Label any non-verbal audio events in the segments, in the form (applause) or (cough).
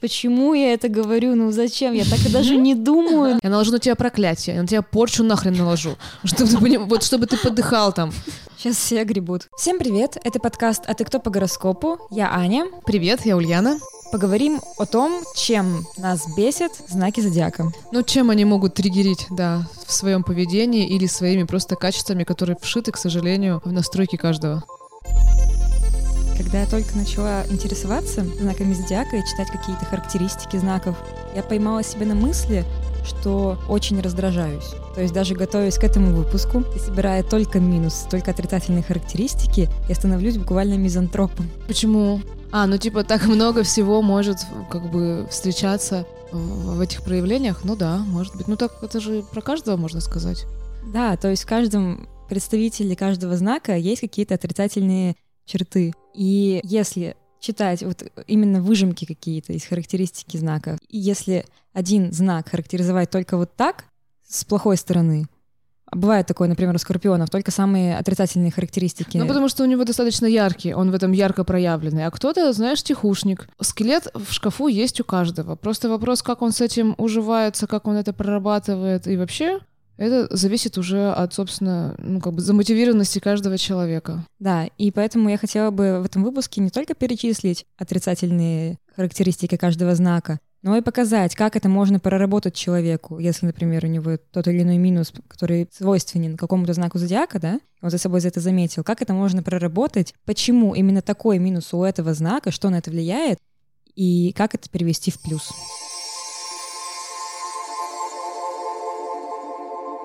Почему я это говорю? Ну зачем? Я так и даже не думаю. Я наложу на тебя проклятие, я на тебя порчу нахрен наложу, чтобы ты, вот, чтобы ты подыхал там. Сейчас все гребут. Всем привет, это подкаст «А ты кто по гороскопу?» Я Аня. Привет, я Ульяна. Поговорим о том, чем нас бесит знаки зодиака. Ну, чем они могут триггерить, да, в своем поведении или своими просто качествами, которые вшиты, к сожалению, в настройки каждого. Когда я только начала интересоваться знаками зодиака и читать какие-то характеристики знаков, я поймала себя на мысли, что очень раздражаюсь. То есть даже готовясь к этому выпуску и собирая только минус, только отрицательные характеристики, я становлюсь буквально мизантропом. Почему? А, ну типа так много всего может как бы встречаться в, в этих проявлениях? Ну да, может быть. Ну так это же про каждого можно сказать. Да, то есть в каждом представителе каждого знака есть какие-то отрицательные черты. И если читать вот именно выжимки какие-то из характеристики знака, и если один знак характеризовать только вот так, с плохой стороны, а бывает такое, например, у скорпионов, только самые отрицательные характеристики. Ну, потому что у него достаточно яркий, он в этом ярко проявленный. А кто-то, знаешь, тихушник. Скелет в шкафу есть у каждого. Просто вопрос, как он с этим уживается, как он это прорабатывает и вообще это зависит уже от, собственно, ну, как бы замотивированности каждого человека. Да, и поэтому я хотела бы в этом выпуске не только перечислить отрицательные характеристики каждого знака, но и показать, как это можно проработать человеку, если, например, у него тот или иной минус, который свойственен какому-то знаку зодиака, да, он за собой за это заметил, как это можно проработать, почему именно такой минус у этого знака, что на это влияет, и как это перевести в плюс.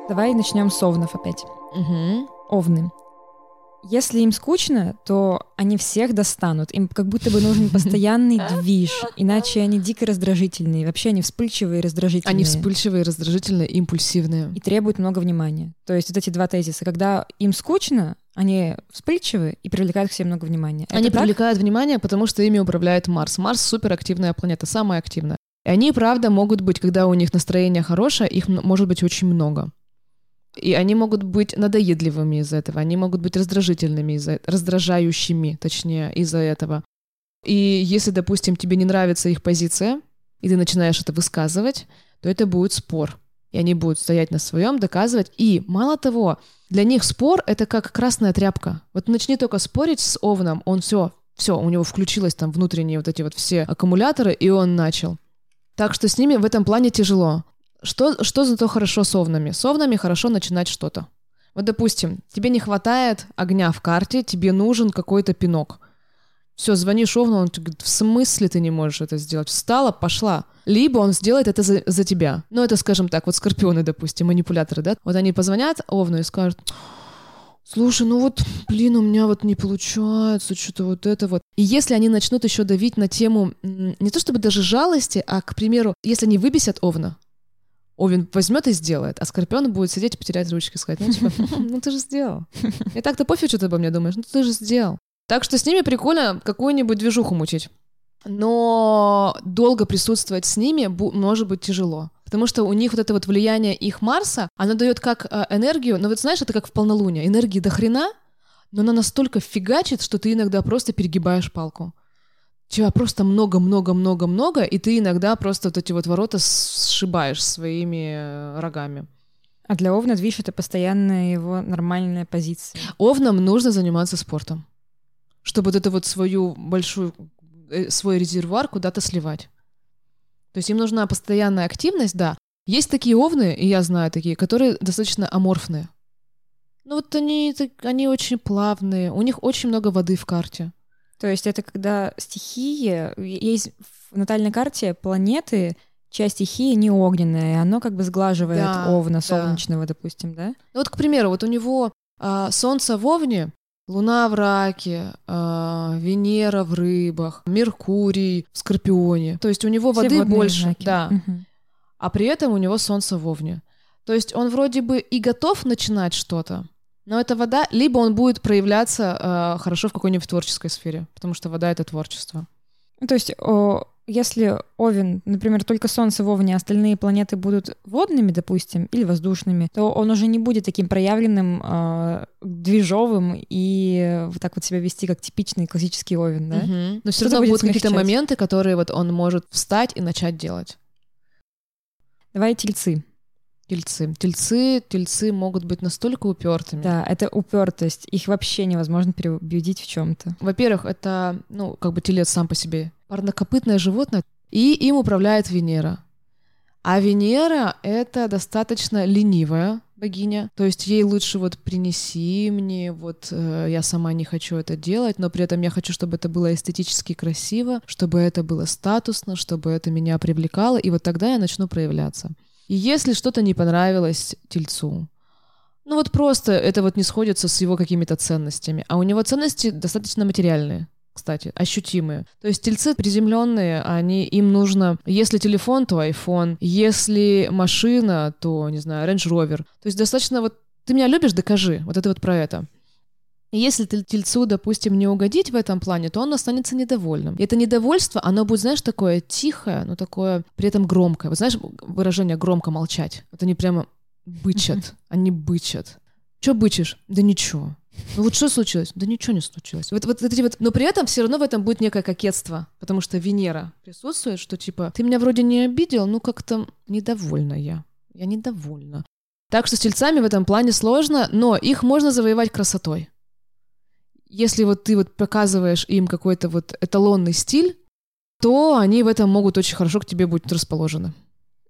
Давай начнем с овнов опять. Угу. Овны. Если им скучно, то они всех достанут. Им как будто бы нужен постоянный (laughs) движ, иначе они дико раздражительные. Вообще они вспыльчивые и раздражительные. Они вспыльчивые, раздражительные, импульсивные. И требуют много внимания. То есть вот эти два тезиса. Когда им скучно, они вспыльчивы и привлекают к себе много внимания. Они Это привлекают внимание, потому что ими управляет Марс. Марс суперактивная планета, самая активная. И они, правда, могут быть, когда у них настроение хорошее, их может быть очень много. И они могут быть надоедливыми из-за этого, они могут быть раздражительными из-за раздражающими, точнее, из-за этого. И если, допустим, тебе не нравится их позиция, и ты начинаешь это высказывать, то это будет спор. И они будут стоять на своем, доказывать. И мало того, для них спор это как красная тряпка. Вот начни только спорить с Овном, он все, все, у него включилось там внутренние вот эти вот все аккумуляторы, и он начал. Так что с ними в этом плане тяжело. Что, что зато хорошо с овнами? С овнами хорошо начинать что-то. Вот, допустим, тебе не хватает огня в карте, тебе нужен какой-то пинок. Все, звонишь Овну, он говорит, в смысле ты не можешь это сделать? Встала, пошла. Либо он сделает это за, за тебя. Ну, это, скажем так, вот скорпионы, допустим, манипуляторы, да? Вот они позвонят Овну и скажут, слушай, ну вот, блин, у меня вот не получается, что-то вот это вот. И если они начнут еще давить на тему не то чтобы даже жалости, а, к примеру, если они выбесят Овна, Овен возьмет и сделает, а Скорпион будет сидеть и потерять ручки и сказать, ну, типа, (laughs) ну ты же сделал. И так-то пофиг, что ты обо мне думаешь, ну ты же сделал. Так что с ними прикольно какую-нибудь движуху мучить. Но долго присутствовать с ними может быть тяжело. Потому что у них вот это вот влияние их Марса, оно дает как э, энергию, но вот знаешь, это как в полнолуние. Энергии до хрена, но она настолько фигачит, что ты иногда просто перегибаешь палку тебя просто много-много-много-много, и ты иногда просто вот эти вот ворота сшибаешь своими э, рогами. А для Овна движ — это постоянная его нормальная позиция. Овнам нужно заниматься спортом, чтобы вот эту вот свою большую, э, свой резервуар куда-то сливать. То есть им нужна постоянная активность, да. Есть такие овны, и я знаю такие, которые достаточно аморфные. Ну вот они, они очень плавные, у них очень много воды в карте. То есть это когда стихии, есть в натальной карте планеты, часть стихии не огненная, и оно как бы сглаживает да, овна солнечного, да. допустим, да? Ну вот, к примеру, вот у него а, Солнце в Овне, Луна в Раке, а, Венера в Рыбах, Меркурий в Скорпионе. То есть у него Все воды больше, знаки. да. Угу. А при этом у него Солнце в Овне. То есть он вроде бы и готов начинать что-то, но эта вода, либо он будет проявляться э, хорошо в какой-нибудь творческой сфере, потому что вода — это творчество. Ну, то есть о, если Овен, например, только Солнце в Овне, а остальные планеты будут водными, допустим, или воздушными, то он уже не будет таким проявленным, э, движовым и вот так вот себя вести, как типичный классический Овен, да? Угу. Но все равно будут какие-то моменты, которые вот он может встать и начать делать. Давай тельцы. Тельцы. Тельцы, тельцы могут быть настолько упертыми. Да, это упертость. Их вообще невозможно переубедить в чем-то. Во-первых, это, ну, как бы телец сам по себе парнокопытное животное, и им управляет Венера. А Венера — это достаточно ленивая богиня. То есть ей лучше вот принеси мне, вот э, я сама не хочу это делать, но при этом я хочу, чтобы это было эстетически красиво, чтобы это было статусно, чтобы это меня привлекало, и вот тогда я начну проявляться. И если что-то не понравилось тельцу, ну вот просто это вот не сходится с его какими-то ценностями, а у него ценности достаточно материальные кстати, ощутимые. То есть тельцы приземленные, они, им нужно, если телефон, то iPhone, если машина, то, не знаю, Range Rover. То есть достаточно вот, ты меня любишь, докажи. Вот это вот про это. И если тельцу, допустим, не угодить в этом плане, то он останется недовольным. И это недовольство, оно будет, знаешь, такое тихое, но такое при этом громкое. Вот знаешь выражение «громко молчать»? Вот они прямо бычат, они бычат. Че бычишь? Да ничего. Ну вот что случилось? Да ничего не случилось. Вот, вот, вот эти вот, но при этом все равно в этом будет некое кокетство, потому что Венера присутствует, что типа ты меня вроде не обидел, ну как-то недовольна я. Я недовольна. Так что с тельцами в этом плане сложно, но их можно завоевать красотой. Если вот ты вот показываешь им какой-то вот эталонный стиль, то они в этом могут очень хорошо к тебе будут расположены.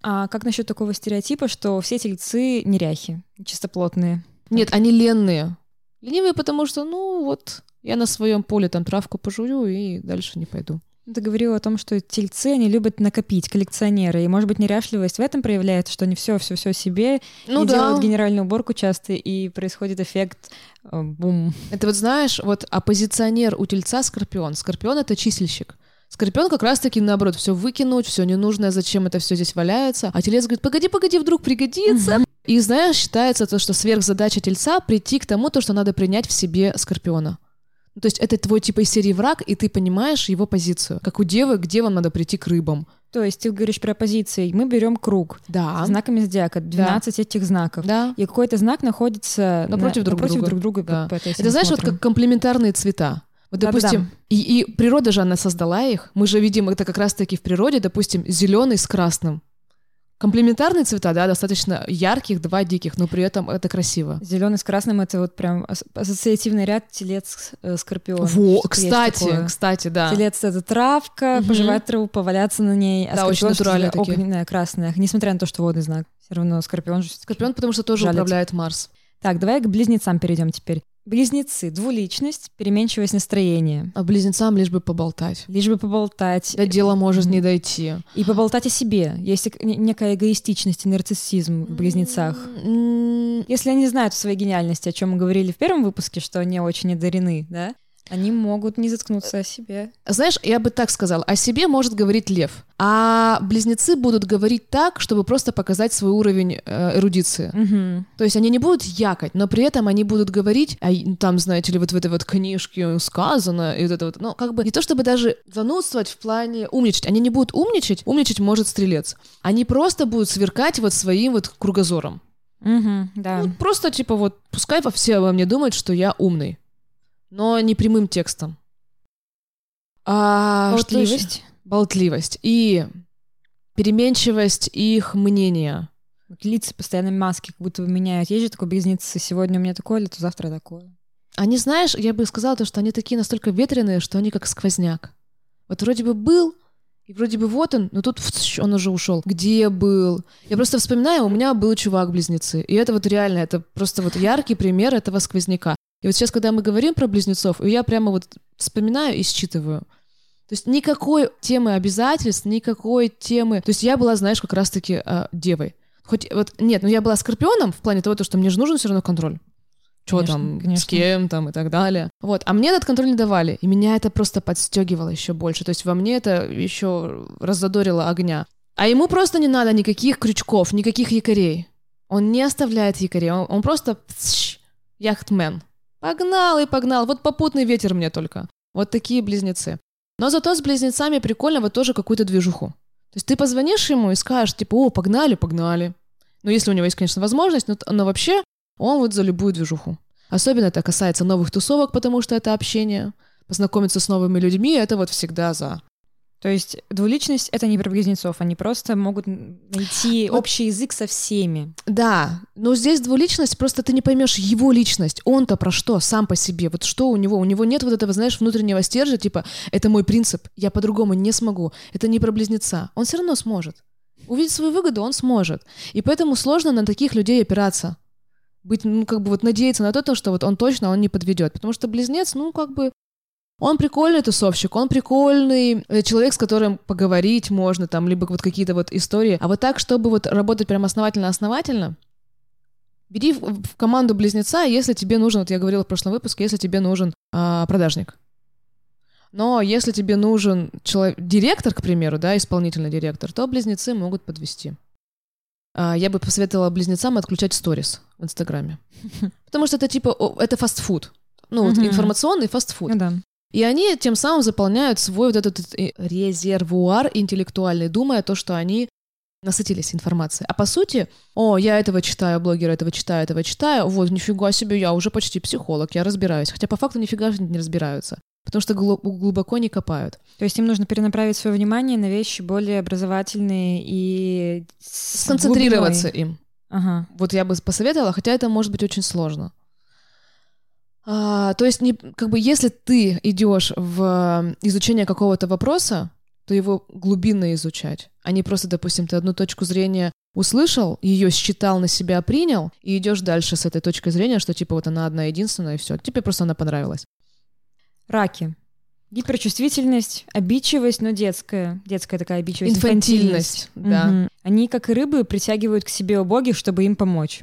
А как насчет такого стереотипа, что все тельцы неряхи, чистоплотные? Нет, они ленные. Ленивые, потому что, ну вот, я на своем поле там травку пожую и дальше не пойду. Ты говорила о том, что тельцы, они любят накопить, коллекционеры. И, может быть, неряшливость в этом проявляется, что они все, все, все себе ну, и да. делают генеральную уборку часто, и происходит эффект э, бум. Это вот знаешь, вот оппозиционер у тельца скорпион. Скорпион — это чисельщик. Скорпион как раз-таки наоборот, все выкинуть, все ненужное, зачем это все здесь валяется. А телец говорит, погоди, погоди, вдруг пригодится. И знаешь, считается то, что сверхзадача тельца прийти к тому, то, что надо принять в себе скорпиона. Ну, то есть это твой типа из серии враг, и ты понимаешь его позицию. Как у девы, где вам надо прийти к рыбам. То есть ты говоришь про позиции. Мы берем круг да. знаками зодиака, 12 да. этих знаков. Да. И какой-то знак находится напротив на, друг напротив друга. друг друга. Да. По, по это знаешь, смотрим. вот как комплементарные цвета. Вот, допустим. И, и природа же она создала их. Мы же видим это как раз-таки в природе, допустим, зеленый с красным. Комплементарные цвета, да, достаточно ярких, два диких, но при этом это красиво. Зеленый с красным это вот прям ассоциативный ряд телец э, скорпион. Во, кстати, кстати, да. Телец это травка, угу. пожевать траву, поваляться на ней. А да, очень натурально такие. Огненная, красная, несмотря на то, что водный знак. Все равно скорпион же. Скорпион, потому что тоже жалит. управляет Марс. Так, давай к близнецам перейдем теперь. Близнецы, двуличность, переменчивость настроения. А близнецам лишь бы поболтать. Лишь бы поболтать. До дела может не дойти. И поболтать о себе. Есть некая эгоистичность и нарциссизм в близнецах. Если они знают о своей гениальности, о чем мы говорили в первом выпуске, что они очень одарены, да, они могут не заткнуться о себе. Знаешь, я бы так сказала, о себе может говорить лев, а близнецы будут говорить так, чтобы просто показать свой уровень э, эрудиции. Угу. То есть они не будут якать, но при этом они будут говорить, а там, знаете ли, вот в этой вот книжке сказано, и вот это вот, ну, как бы не то чтобы даже занудствовать в плане умничать, они не будут умничать, умничать может стрелец. Они просто будут сверкать вот своим вот кругозором. Угу, да. Ну, просто типа вот, пускай все обо мне думают, что я умный но не прямым текстом. А, Болтливость. Болтливость. И переменчивость их мнения. Лица постоянно маски как будто бы меняют. Есть же такой близнецы. Сегодня у меня такое, то завтра такое. Они, знаешь, я бы сказала то, что они такие настолько ветреные, что они как сквозняк. Вот вроде бы был, и вроде бы вот он, но тут он уже ушел. Где был? Я просто вспоминаю, у меня был чувак-близнецы. И это вот реально, это просто вот яркий пример этого сквозняка. И вот сейчас, когда мы говорим про близнецов, я прямо вот вспоминаю и считываю. То есть никакой темы обязательств, никакой темы... То есть я была, знаешь, как раз-таки э, девой. Хоть вот нет, но я была скорпионом в плане того, что мне же нужен все равно контроль. Что там, конечно. с кем там и так далее. Вот. А мне этот контроль не давали. И меня это просто подстегивало еще больше. То есть во мне это еще раззадорило огня. А ему просто не надо никаких крючков, никаких якорей. Он не оставляет якорей. Он, он просто яхтмен. Погнал и погнал. Вот попутный ветер мне только. Вот такие близнецы. Но зато с близнецами прикольно вот тоже какую-то движуху. То есть ты позвонишь ему и скажешь, типа, о, погнали, погнали. Ну, если у него есть, конечно, возможность, но, но вообще он вот за любую движуху. Особенно это касается новых тусовок, потому что это общение. Познакомиться с новыми людьми — это вот всегда за. То есть двуличность — это не про близнецов, они просто могут найти вот, общий язык со всеми. Да, но здесь двуличность, просто ты не поймешь его личность, он-то про что, сам по себе, вот что у него, у него нет вот этого, знаешь, внутреннего стержня, типа, это мой принцип, я по-другому не смогу, это не про близнеца, он все равно сможет. Увидеть свою выгоду он сможет. И поэтому сложно на таких людей опираться. Быть, ну, как бы вот надеяться на то, что вот он точно, он не подведет. Потому что близнец, ну, как бы, он прикольный тусовщик, он прикольный э, человек, с которым поговорить можно, там, либо вот какие-то вот истории. А вот так, чтобы вот работать прям основательно-основательно, бери в, команду близнеца, если тебе нужен, вот я говорила в прошлом выпуске, если тебе нужен а, продажник. Но если тебе нужен человек, директор, к примеру, да, исполнительный директор, то близнецы могут подвести. А, я бы посоветовала близнецам отключать сторис в Инстаграме. (laughs) Потому что это типа, это фастфуд. Ну, вот информационный фастфуд. И они тем самым заполняют свой вот этот э, резервуар интеллектуальный, думая то, что они насытились информацией. А по сути, о, я этого читаю, блогера этого читаю, этого читаю, вот, нифига себе, я уже почти психолог, я разбираюсь. Хотя по факту нифига не разбираются, потому что глубоко не копают. То есть им нужно перенаправить свое внимание на вещи более образовательные и... Сконцентрироваться им. Ага. Вот я бы посоветовала, хотя это может быть очень сложно. А, то есть, не, как бы, если ты идешь в изучение какого-то вопроса, то его глубинно изучать, а не просто, допустим, ты одну точку зрения услышал, ее считал на себя, принял, и идешь дальше с этой точкой зрения, что типа вот она одна единственная, и все, тебе просто она понравилась. Раки. Гиперчувствительность, обидчивость, но детская. Детская такая обидчивость. Инфантильность, да. Угу. Они, как и рыбы, притягивают к себе убогих, чтобы им помочь.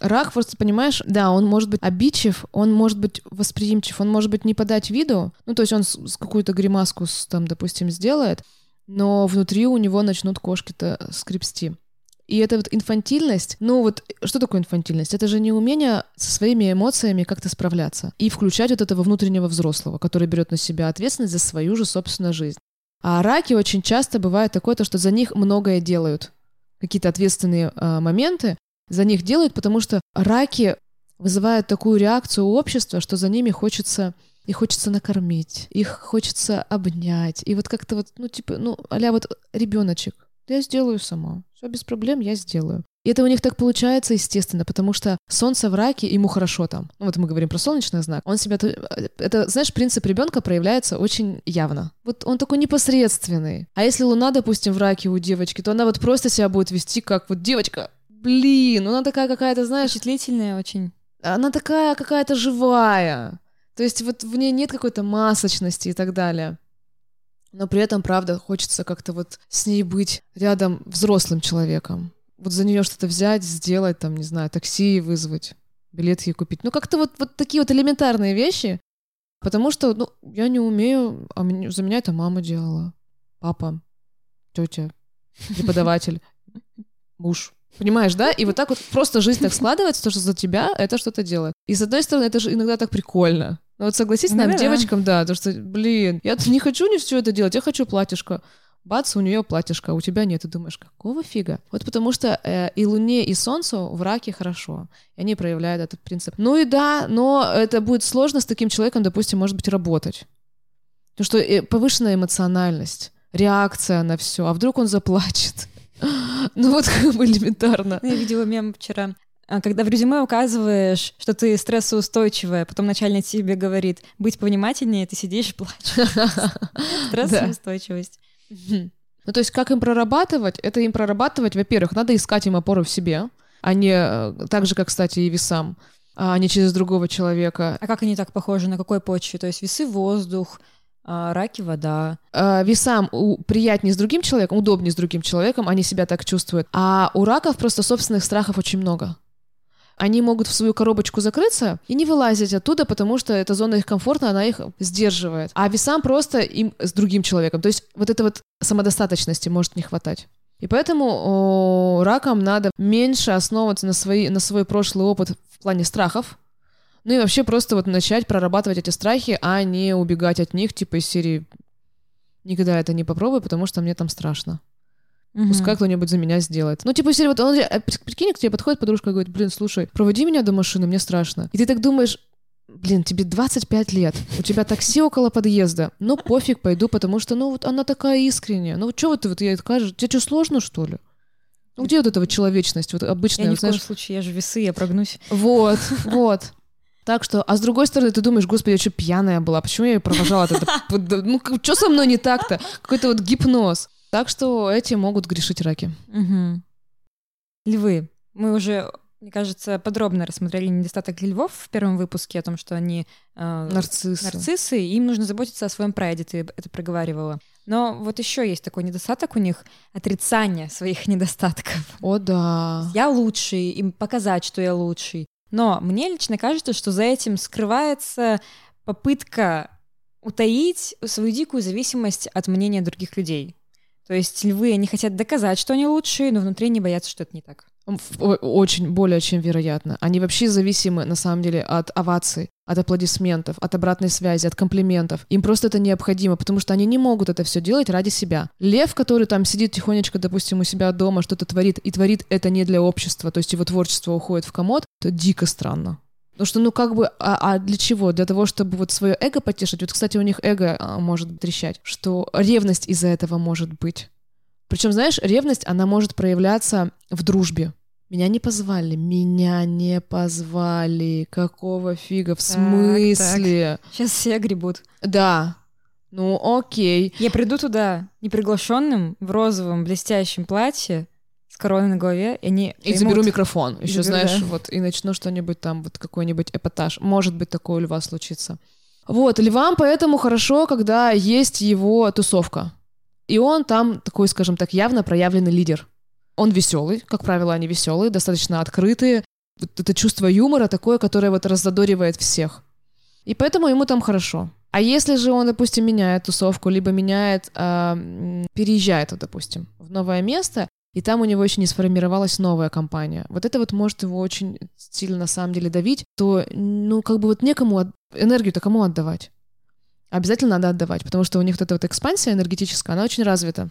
Рак, просто понимаешь, да, он может быть обидчив, он может быть восприимчив, он может быть не подать виду, ну, то есть он с, с какую-то гримаску, с, там, допустим, сделает, но внутри у него начнут кошки-то скрипсти. И эта вот инфантильность, ну вот что такое инфантильность? Это же не умение со своими эмоциями как-то справляться и включать вот этого внутреннего взрослого, который берет на себя ответственность за свою же собственную жизнь. А раки очень часто бывает такое, то, что за них многое делают, какие-то ответственные э, моменты, за них делают, потому что раки вызывают такую реакцию у общества, что за ними хочется и хочется накормить, их хочется обнять. И вот как-то вот, ну, типа, ну, а вот ребеночек, я сделаю сама. Все без проблем я сделаю. И это у них так получается, естественно, потому что солнце в раке, ему хорошо там. Ну, вот мы говорим про солнечный знак. Он себя... Это, знаешь, принцип ребенка проявляется очень явно. Вот он такой непосредственный. А если луна, допустим, в раке у девочки, то она вот просто себя будет вести как вот девочка, блин, ну она такая какая-то, знаешь... Впечатлительная очень. Она такая какая-то живая. То есть вот в ней нет какой-то масочности и так далее. Но при этом, правда, хочется как-то вот с ней быть рядом взрослым человеком. Вот за нее что-то взять, сделать, там, не знаю, такси вызвать, билет ей купить. Ну, как-то вот, вот такие вот элементарные вещи. Потому что, ну, я не умею, а за меня это мама делала. Папа, тетя, преподаватель, муж. Понимаешь, да? И вот так вот просто жизнь так складывается, то, что за тебя это что-то делает. И с одной стороны, это же иногда так прикольно. Ну вот согласись, нам, да, девочкам, да, то что, блин, я не хочу не все это делать, я хочу платьишко. Бац, у нее платьишко, а у тебя нет. Ты думаешь, какого фига? Вот потому что э, и Луне, и Солнцу в раке хорошо. И они проявляют этот принцип. Ну и да, но это будет сложно с таким человеком, допустим, может быть, работать. Потому что э, повышенная эмоциональность, реакция на все. А вдруг он заплачет? (laughs) Ну вот как бы элементарно. Я видела мем вчера. А, когда в резюме указываешь, что ты стрессоустойчивая, потом начальник тебе говорит, быть повнимательнее, ты сидишь и плачешь. (laughs) Стрессоустойчивость. Ну, то есть как им прорабатывать? Это им прорабатывать, во-первых, надо искать им опору в себе, а не э, так же, как, кстати, и весам, а не через другого человека. А как они так похожи? На какой почве? То есть весы — воздух, а, раки вода. А, весам у, приятнее с другим человеком, удобнее с другим человеком, они себя так чувствуют. А у раков просто собственных страхов очень много. Они могут в свою коробочку закрыться и не вылазить оттуда, потому что эта зона их комфорта, она их сдерживает. А весам просто им с другим человеком. То есть вот это вот самодостаточности может не хватать. И поэтому о, ракам надо меньше основываться на, свои, на свой прошлый опыт в плане страхов, ну и вообще просто вот начать прорабатывать эти страхи, а не убегать от них, типа из серии никогда это не попробую, потому что мне там страшно. Мгм. Пускай кто-нибудь за меня сделает. Ну, типа, если вот он, при- прикинь, к тебе подходит подружка и говорит, блин, слушай, проводи меня до машины, мне страшно. И ты так думаешь, блин, тебе 25 лет, у тебя такси около подъезда, ну, пофиг, пойду, потому что, ну, вот она такая искренняя. Ну, что вот ты вот ей скажешь? Тебе что, сложно, что ли? Ну, где вот эта вот человечность, вот Я обычная, ни вот, в коем случае, я же весы, я прогнусь. вот, вот. Так что, а с другой стороны, ты думаешь, господи, я что, пьяная была? Почему я ее провожала? Ну, что со мной не так-то? Какой-то вот гипноз. Так что эти могут грешить раки. Львы. Мы уже, мне кажется, подробно рассмотрели недостаток львов в первом выпуске о том, что они э, Нарциссы. нарциссы, и им нужно заботиться о своем прайде, ты это проговаривала. Но вот еще есть такой недостаток у них — отрицание своих недостатков. О, да. Я лучший, им показать, что я лучший. Но мне лично кажется, что за этим скрывается попытка утаить свою дикую зависимость от мнения других людей. То есть львы, они хотят доказать, что они лучшие, но внутри не боятся, что это не так. Очень, более чем вероятно. Они вообще зависимы, на самом деле, от оваций, от аплодисментов, от обратной связи, от комплиментов. Им просто это необходимо, потому что они не могут это все делать ради себя. Лев, который там сидит тихонечко, допустим, у себя дома, что-то творит, и творит это не для общества, то есть его творчество уходит в комод, это дико странно. Потому что, ну, как бы, а, а для чего? Для того, чтобы вот свое эго потешить. Вот, кстати, у них эго а, может трещать, что ревность из-за этого может быть. Причем, знаешь, ревность, она может проявляться в дружбе. Меня не позвали, меня не позвали. Какого фига? В Так, смысле? Сейчас все гребут. Да. Ну, окей. Я приду туда неприглашенным в розовом блестящем платье с короной на голове, и они И заберу микрофон. Еще, заберу, знаешь, да. вот, и начну что-нибудь там, вот какой-нибудь эпатаж. Может быть, такое у льва случится. Вот, львам поэтому хорошо, когда есть его тусовка. И он там такой, скажем так, явно проявленный лидер. Он веселый, как правило, они веселые, достаточно открытые. Вот это чувство юмора такое, которое вот раззадоривает всех. И поэтому ему там хорошо. А если же он, допустим, меняет тусовку, либо меняет, м, переезжает, вот, допустим, в новое место, и там у него еще не сформировалась новая компания. Вот это вот может его очень сильно на самом деле давить, то, ну, как бы вот некому от- энергию-то кому отдавать? Обязательно надо отдавать, потому что у них вот эта вот экспансия энергетическая, она очень развита.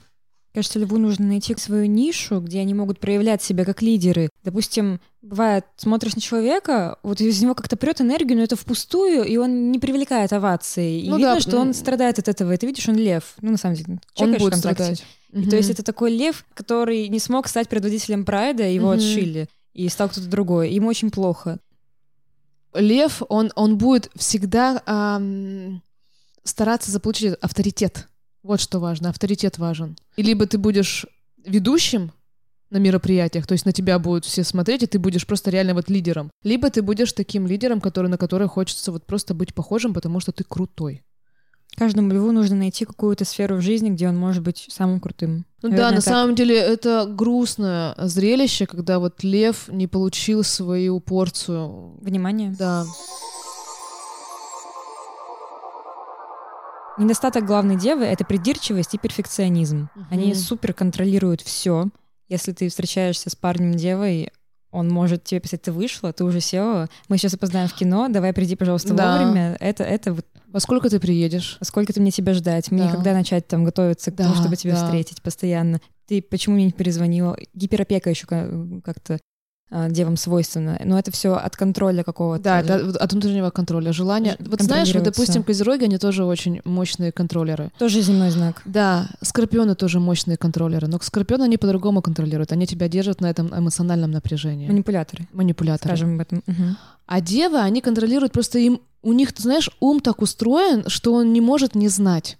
Кажется, льву нужно найти свою нишу, где они могут проявлять себя как лидеры. Допустим, бывает, смотришь на человека, вот из него как-то прет энергию, но это впустую, и он не привлекает овации. И Ну видно, да, что он страдает от этого. И ты видишь, он лев. Ну, на самом деле, Он чекаешь будет страдать. И то есть это такой лев, который не смог стать предводителем прайда, его Мгм. отшили. И стал кто-то другой. Ему очень плохо. Лев, он, он будет всегда ам, стараться заполучить авторитет. Вот что важно, авторитет важен. И либо ты будешь ведущим на мероприятиях, то есть на тебя будут все смотреть, и ты будешь просто реально вот лидером. Либо ты будешь таким лидером, который, на который хочется вот просто быть похожим, потому что ты крутой. Каждому льву нужно найти какую-то сферу в жизни, где он может быть самым крутым. Ну да, на так. самом деле это грустное зрелище, когда вот лев не получил свою порцию. Внимание. Да. Недостаток главной девы — это придирчивость и перфекционизм. Они Мгм. супер контролируют все. Если ты встречаешься с парнем девой, он может тебе писать, ты вышла, ты уже села, мы сейчас опоздаем в кино, давай приди, пожалуйста, Да. вовремя. Это, это вот Во сколько ты приедешь? сколько ты мне тебя ждать? Мне Да. когда начать там готовиться к тому, Да, чтобы тебя да. встретить постоянно? Ты почему мне не перезвонила? Гиперопека еще как-то а, девам свойственно. Но это все от контроля какого-то. Да, это от- внутреннего контроля, желания. Вот знаешь, вот, допустим, козероги, они тоже очень мощные контролеры. Тоже земной знак. Да, скорпионы тоже мощные контролеры, но скорпионы они по-другому контролируют. Они тебя держат на этом эмоциональном напряжении. Манипуляторы, Манипуляторы. скажем об этом. Мгм. А девы, они контролируют просто им... У них, ты знаешь, ум так устроен, что он не может не знать.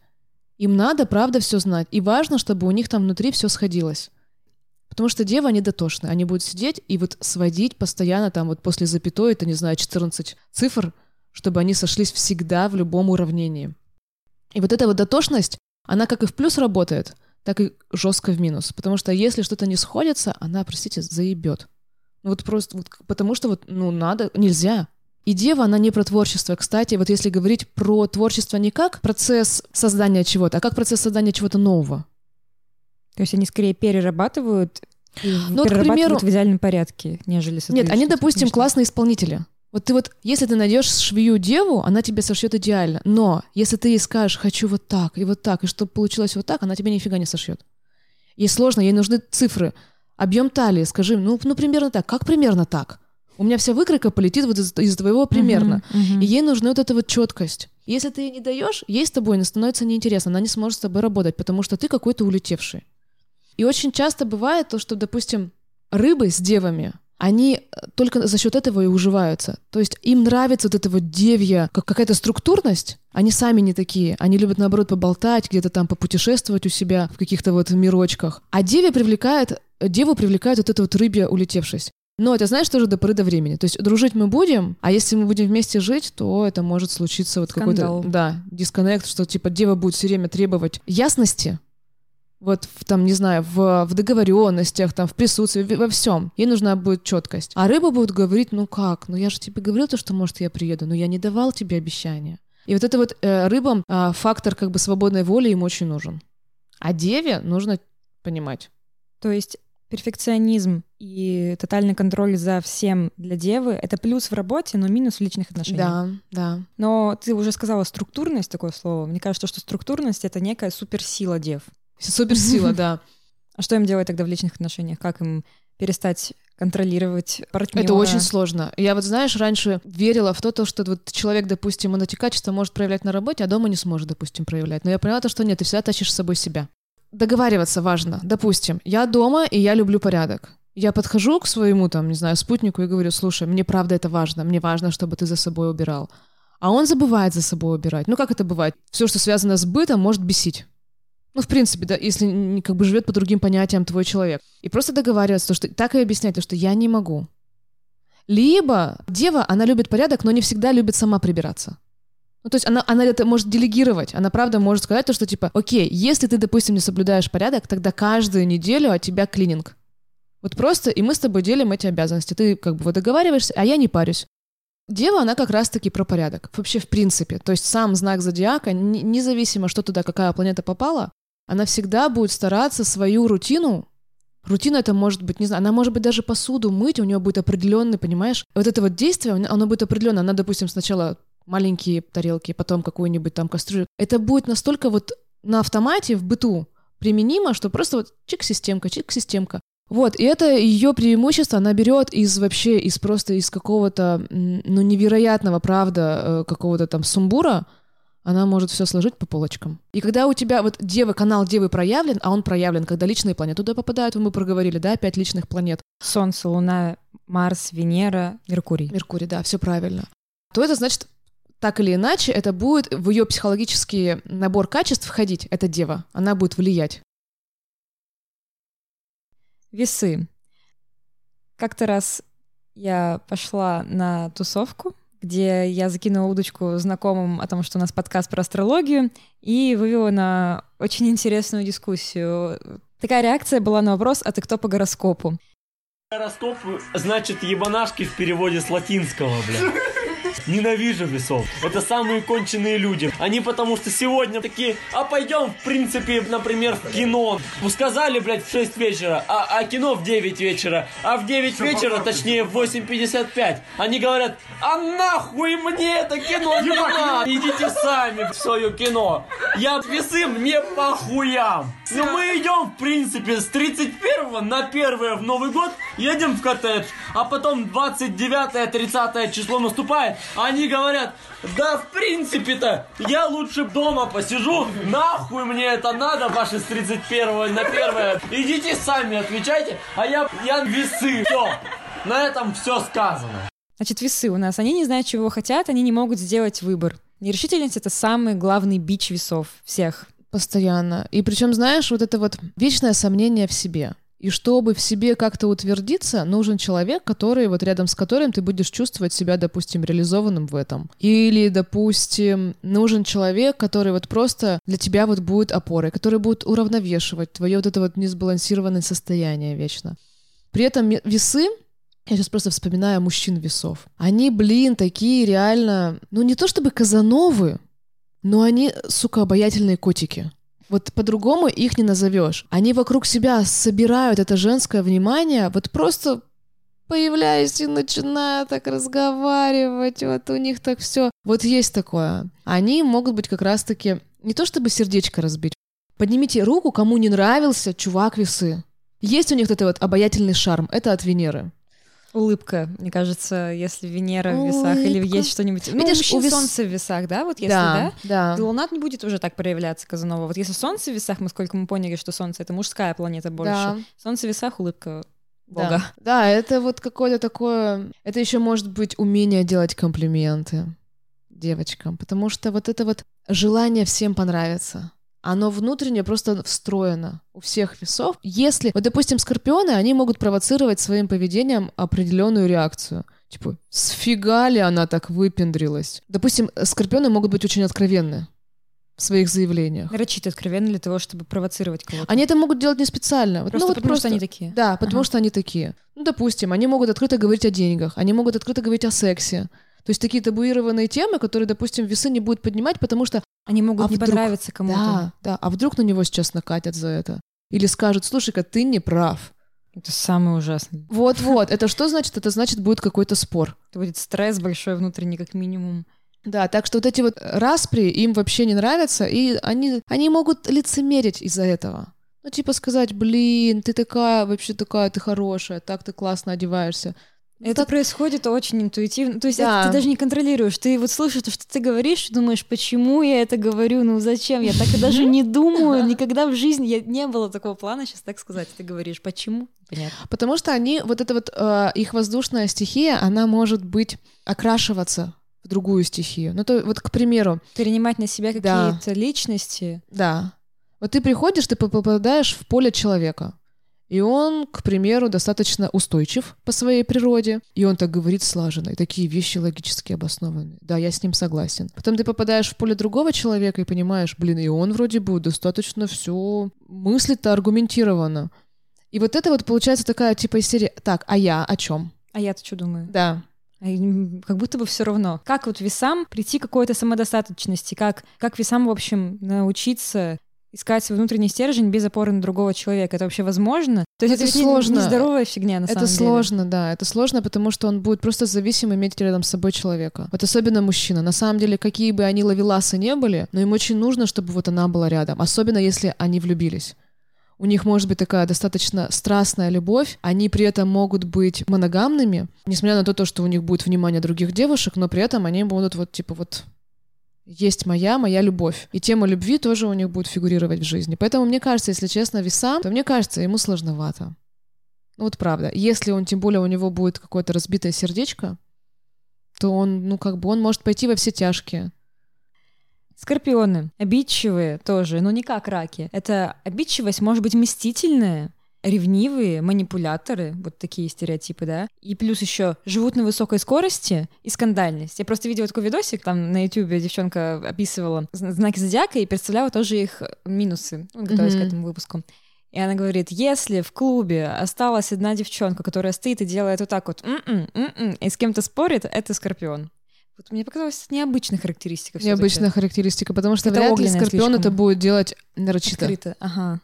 Им надо, правда, все знать. И важно, чтобы у них там внутри все сходилось. Потому что девы, они дотошные. Они будут сидеть и вот сводить постоянно там вот после запятой, это, не знаю, 14 цифр, чтобы они сошлись всегда в любом уравнении. И вот эта вот дотошность, она как и в плюс работает, так и жестко в минус. Потому что если что-то не сходится, она, простите, заебет. Ну вот просто, вот, потому что вот, ну, надо, нельзя. И дева, она не про творчество. Кстати, вот если говорить про творчество не как процесс создания чего-то, а как процесс создания чего-то нового. То есть они скорее перерабатывают и Ну, вот, перерабатывают примеру- в идеальном порядке, нежели Нет, они, допустим, лишнее. классные исполнители. Вот ты вот, если ты найдешь швею деву, она тебе сошьет идеально. Но если ты ей скажешь, хочу вот так и вот так, и чтобы получилось вот так, она тебе нифига не сошьет. Ей сложно, ей нужны цифры. Объем талии, скажи, ну, ну примерно так. Как примерно так? У меня вся выкройка полетит вот из, из твоего примерно. Uh-huh, uh-huh. И ей нужна вот эта вот четкость. Если ты ей не даешь, ей с тобой становится неинтересно, она не сможет с тобой работать, потому что ты какой-то улетевший. И очень часто бывает то, что, допустим, рыбы с девами, они э, только за счет этого и уживаются. То есть им нравится вот эта вот девья, как какая-то структурность. Они сами не такие. Они любят, наоборот, поболтать, где-то там попутешествовать у себя в каких-то вот мирочках. А деве привлекает, деву привлекает вот эта вот рыбья улетевшись. Но это знаешь тоже до поры до времени. То есть дружить мы будем, а если мы будем вместе жить, то это может случиться вот какой-то да, дисконнект, что типа дева будет все время требовать ясности, вот в, там, не знаю, в, в договоренностях, там, в присутствии, во всем. Ей нужна будет четкость. А рыба будет говорить, ну как, ну я же тебе говорил то, что, может, я приеду, но я не давал тебе обещания. И вот это вот э, рыбам э, фактор как бы свободной воли им очень нужен. А деве нужно понимать. То есть перфекционизм и тотальный контроль за всем для девы — это плюс в работе, но минус в личных отношениях. Да, да. Но ты уже сказала структурность, такое слово. Мне кажется, что структурность — это некая суперсила дев. Суперсила, да. А что им делать тогда в личных отношениях? Как им перестать контролировать партнера? Это очень сложно. Я вот, знаешь, раньше верила в то, то что вот человек, допустим, он эти качества может проявлять на работе, а дома не сможет, допустим, проявлять. Но я поняла то, что нет, ты всегда тащишь с собой себя. Договариваться важно. Допустим, я дома, и я люблю порядок. Я подхожу к своему, там, не знаю, спутнику и говорю, слушай, мне правда это важно, мне важно, чтобы ты за собой убирал. А он забывает за собой убирать. Ну, как это бывает? Все, что связано с бытом, может бесить. Ну, в принципе, да, если как бы живет по другим понятиям твой человек. И просто договариваться, то, что так и объяснять, то, что я не могу. Либо дева, она любит порядок, но не всегда любит сама прибираться. Ну, то есть она, она это может делегировать. Она, правда, может сказать то, что, типа, окей, если ты, допустим, не соблюдаешь порядок, тогда каждую неделю от тебя клининг. Вот просто, и мы с тобой делим эти обязанности. Ты как бы вот договариваешься, а я не парюсь. Дева, она как раз-таки про порядок. Вообще, в принципе. То есть сам знак зодиака, независимо, что туда, какая планета попала, она всегда будет стараться свою рутину Рутина это может быть, не знаю, она может быть даже посуду мыть, у нее будет определенный, понимаешь? Вот это вот действие, оно будет определенно. Она, допустим, сначала маленькие тарелки, потом какую-нибудь там кастрюлю. Это будет настолько вот на автомате в быту применимо, что просто вот чик-системка, чик-системка. Вот, и это ее преимущество, она берет из вообще, из просто из какого-то, ну, невероятного, правда, э, какого-то там сумбура, она может все сложить по полочкам. И когда у тебя вот девы, канал Девы проявлен, а он проявлен, когда личные планеты туда попадают, мы проговорили, да, пять личных планет. Солнце, Луна, Марс, Венера, Меркурий. Меркурий, да, все правильно. То это значит, так или иначе, это будет в ее психологический набор качеств входить, эта дева. Она будет влиять. Весы. Как-то раз я пошла на тусовку, где я закинула удочку знакомым о том, что у нас подкаст про астрологию, и вывела на очень интересную дискуссию. Такая реакция была на вопрос «А ты кто по гороскопу?» Гороскоп значит ебанашки в переводе с латинского, бля. Ненавижу весов. Это самые конченые люди. Они потому что сегодня такие, а пойдем, в принципе, например, в кино. Сказали, блядь, в 6 вечера, а, а кино в 9 вечера. А в 9 вечера, точнее, в 8.55. Они говорят, а нахуй мне это кино не надо. Идите сами в свое кино. Я весы мне похуям. Но ну, мы идем, в принципе, с 31 на 1 в Новый год, едем в коттедж, а потом 29-30 число наступает, они говорят, да в принципе-то я лучше дома посижу, нахуй мне это надо, ваши с 31 на 1 идите сами отвечайте, а я, я весы, все, на этом все сказано. Значит, весы у нас, они не знают, чего хотят, они не могут сделать выбор. Нерешительность — это самый главный бич весов всех. Постоянно. И причем, знаешь, вот это вот вечное сомнение в себе. И чтобы в себе как-то утвердиться, нужен человек, который вот рядом с которым ты будешь чувствовать себя, допустим, реализованным в этом. Или, допустим, нужен человек, который вот просто для тебя вот будет опорой, который будет уравновешивать твое вот это вот несбалансированное состояние вечно. При этом весы я сейчас просто вспоминаю мужчин весов. Они, блин, такие реально, ну не то чтобы казановы, но они, сука, обаятельные котики. Вот по-другому их не назовешь. Они вокруг себя собирают это женское внимание, вот просто появляюсь и начинаю так разговаривать, вот у них так все. Вот есть такое. Они могут быть как раз-таки не то чтобы сердечко разбить. Поднимите руку, кому не нравился чувак весы. Есть у них этот вот обаятельный шарм. Это от Венеры. Улыбка, мне кажется, если Венера в весах или есть что-нибудь. Ну, Видишь, у вес- Солнце в весах, да, вот если, да, да, да. Луна не будет уже так проявляться, Казанова. Вот если Солнце в весах, мы сколько мы поняли, что Солнце — это мужская планета больше. Да. Солнце в весах — улыбка Бога. Да. да, это вот какое-то такое... Это еще может быть умение делать комплименты девочкам, потому что вот это вот желание всем понравиться, оно внутренне просто встроено у всех весов. Если, вот, допустим, скорпионы, они могут провоцировать своим поведением определенную реакцию. Типа, сфига ли она так выпендрилась? Допустим, скорпионы могут быть очень откровенны в своих заявлениях. Нарочито откровенно для того, чтобы провоцировать кого-то. Они это могут делать не специально. Вот, просто ну, вот потому, просто что они такие. Да, потому Ага. что они такие. Ну, допустим, они могут открыто говорить о деньгах, они могут открыто говорить о сексе. То есть такие табуированные темы, которые, допустим, весы не будут поднимать, потому что Они могут А не вдруг- понравиться кому-то. да, да, а вдруг на него сейчас накатят за это? Или скажут, слушай-ка, ты не прав. Это самое ужасное. Вот-вот, это что значит? Это значит, будет какой-то спор. Это будет стресс большой внутренний, как минимум. Да, так что вот эти вот распри им вообще не нравятся, и они, они могут лицемерить из-за этого. Ну, типа сказать, блин, ты такая, вообще такая, ты хорошая, так ты классно одеваешься. Ну, Это так- происходит очень интуитивно. То есть Да. это ты даже не контролируешь. Ты вот слышишь то, что ты говоришь, думаешь, почему я это говорю, ну зачем? Я так и даже не думаю. (laughs) Никогда в жизни я не было такого плана сейчас так сказать. Ты говоришь, почему? Понятно. Потому что они, вот эта вот э, их воздушная стихия, она может быть окрашиваться в другую стихию. Ну, то вот, к примеру, Перенимать на себя Да. какие-то личности. да, вот ты приходишь, ты попадаешь в поле человека, и он, к примеру, достаточно устойчив по своей природе, и он так говорит слаженно, и такие вещи логически обоснованы. Да, я с ним согласен. Потом ты попадаешь в поле другого человека и понимаешь, блин, и он вроде бы достаточно все мыслит аргументированно. И вот это вот получается такая типа из серии, так, а я о чем? А я-то что думаю? Да, А Как будто бы все равно. Как вот весам прийти к какой-то самодостаточности? Как, как весам, в общем, научиться искать свой внутренний стержень без опоры на другого человека? Это вообще возможно? То есть Это это, ведь не- сложно. нездоровая фигня, на это самом деле. сложно, да, это сложно, потому что он будет просто зависим иметь рядом с собой человека. Вот особенно мужчина. На самом деле, какие бы они ловеласы не были, но им очень нужно, чтобы вот она была рядом. Особенно, если они влюбились. У них может быть такая достаточно страстная любовь, они при этом могут быть моногамными, несмотря на то, что у них будет внимание других девушек, но при этом они будут вот типа вот есть моя, моя любовь. И тема любви тоже у них будет фигурировать в жизни. Поэтому мне кажется, если честно, весам, то мне кажется, ему сложновато. Ну вот правда. Если он, тем более, у него будет какое-то разбитое сердечко, то он, ну как бы, он может пойти во все тяжкие. Скорпионы. Обидчивые тоже, но не как раки. Это обидчивость может быть мстительная, ревнивые, манипуляторы, вот такие стереотипы, да. И плюс еще живут на высокой скорости и скандальность. Я просто видела такой видосик, там на ютубе девчонка описывала зна- знаки зодиака и представляла тоже их минусы, ну, готовясь Мгм. к этому выпуску. И она говорит, если в клубе осталась одна девчонка, которая стоит и делает вот так вот, «М-м, м-м», и с кем-то спорит, это скорпион. Вот мне показалось, это необычная характеристика. Необычная характеристика, потому что Это вряд ли скорпион слишком. это будет делать нарочито. Скрыто, ага.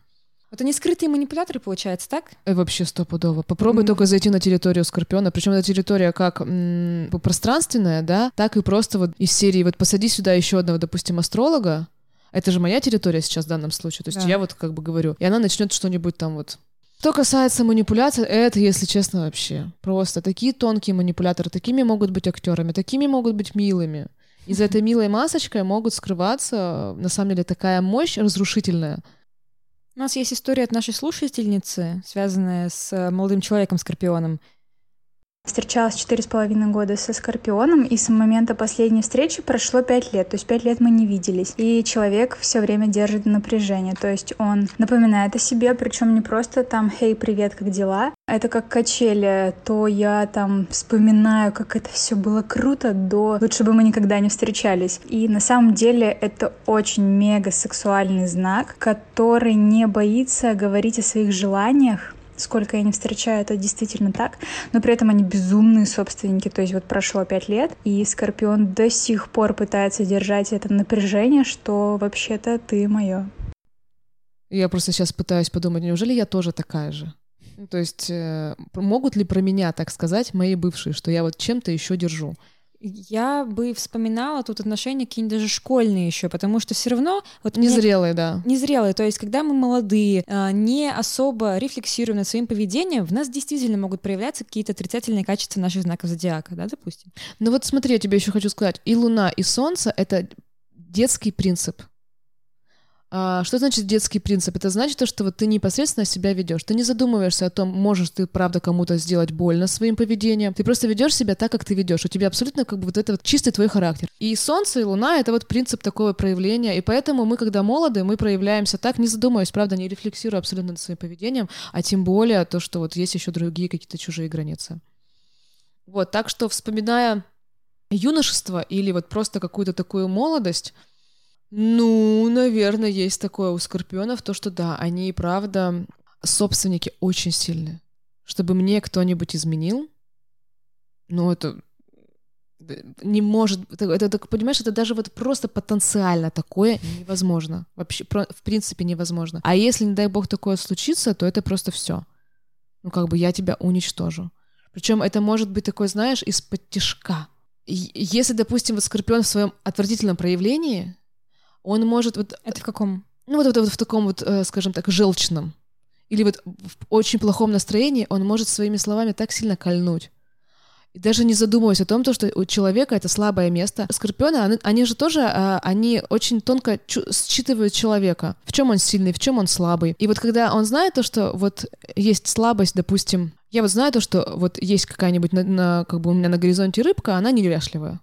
Вот они скрытые манипуляторы, получается, так? Э, Вообще стопудово. Попробуй М. только зайти на территорию Скорпиона. Причем эта территория как м, пространственная, да, так и просто вот из серии вот посади сюда еще одного, допустим, астролога. Это же моя территория сейчас в данном случае. То есть Да. я вот как бы говорю. И она начнет что-нибудь там вот. Что касается манипуляций, это, если честно, вообще просто такие тонкие манипуляторы, такими могут быть актерами, такими могут быть милыми. И за (laughs) этой милой масочкой могут скрываться, на самом деле, такая мощь разрушительная. У нас есть история от нашей слушательницы, связанная с э, молодым человеком-скорпионом. Встречалась четыре с половиной года со Скорпионом, и с момента последней встречи прошло пять лет, то есть пять лет мы не виделись. И человек все время держит напряжение, то есть он напоминает о себе, причем не просто там «Хей, привет, как дела?», это как качели, то я там вспоминаю, как это все было круто, до лучше бы мы никогда не встречались. И на самом деле это очень мега сексуальный знак, который не боится говорить о своих желаниях, сколько я не встречаю, это действительно так. Но при этом они безумные собственники. То есть вот прошло пять лет, и Скорпион до сих пор пытается держать это напряжение, что вообще-то ты мое. Я просто сейчас пытаюсь подумать, неужели я тоже такая же? То есть э, могут ли про меня так сказать мои бывшие, что я вот чем-то еще держу? Я бы вспоминала тут отношения какие-нибудь даже школьные еще, потому что все равно вот мне- Незрелые, да. Незрелые, то есть когда мы молодые, а, не особо рефлексируем над своим поведением, в нас действительно могут проявляться какие-то отрицательные качества наших знаков зодиака, да, допустим. Ну вот смотри, я тебе еще хочу сказать. И Луна, и Солнце — это детский принцип. А, что значит детский принцип? Это значит то, что вот ты непосредственно себя ведешь. Ты не задумываешься о том, можешь ты правда кому-то сделать больно своим поведением. Ты просто ведешь себя так, как ты ведешь. У тебя абсолютно как бы вот это вот чистый твой характер. И Солнце, и Луна — это вот принцип такого проявления. И поэтому мы, когда молоды, мы проявляемся так, не задумываясь, правда, не рефлексируя абсолютно над своим поведением, а тем более то, что вот есть еще другие какие-то чужие границы. Вот, так что вспоминая юношество или вот просто какую-то такую молодость, ну, наверное, есть такое у скорпионов, то, что да, они и правда собственники очень сильные. Чтобы мне кто-нибудь изменил, ну, это д- не может, это, это, понимаешь, это даже вот просто потенциально такое невозможно. Вообще, в принципе, невозможно. А если, не дай бог, такое случится, то это просто все. Ну, как бы я тебя уничтожу. Причем это может быть такой, знаешь, из-под тишка. И Если, допустим, вот скорпион в своем отвратительном проявлении, он может вот, Это в каком? ну вот, вот, вот в таком вот, э, скажем так, желчном, или вот в очень плохом настроении, он может своими словами так сильно кольнуть. И даже не задумываясь о том, то, что у человека это слабое место. Скорпионы, они, они же тоже, а, они очень тонко считывают человека. В чем он сильный, в чем он слабый. И вот когда он знает то, что вот есть слабость, допустим, я вот знаю то, что вот есть какая-нибудь, на, на- как бы у меня на горизонте рыбка, она неряшливая.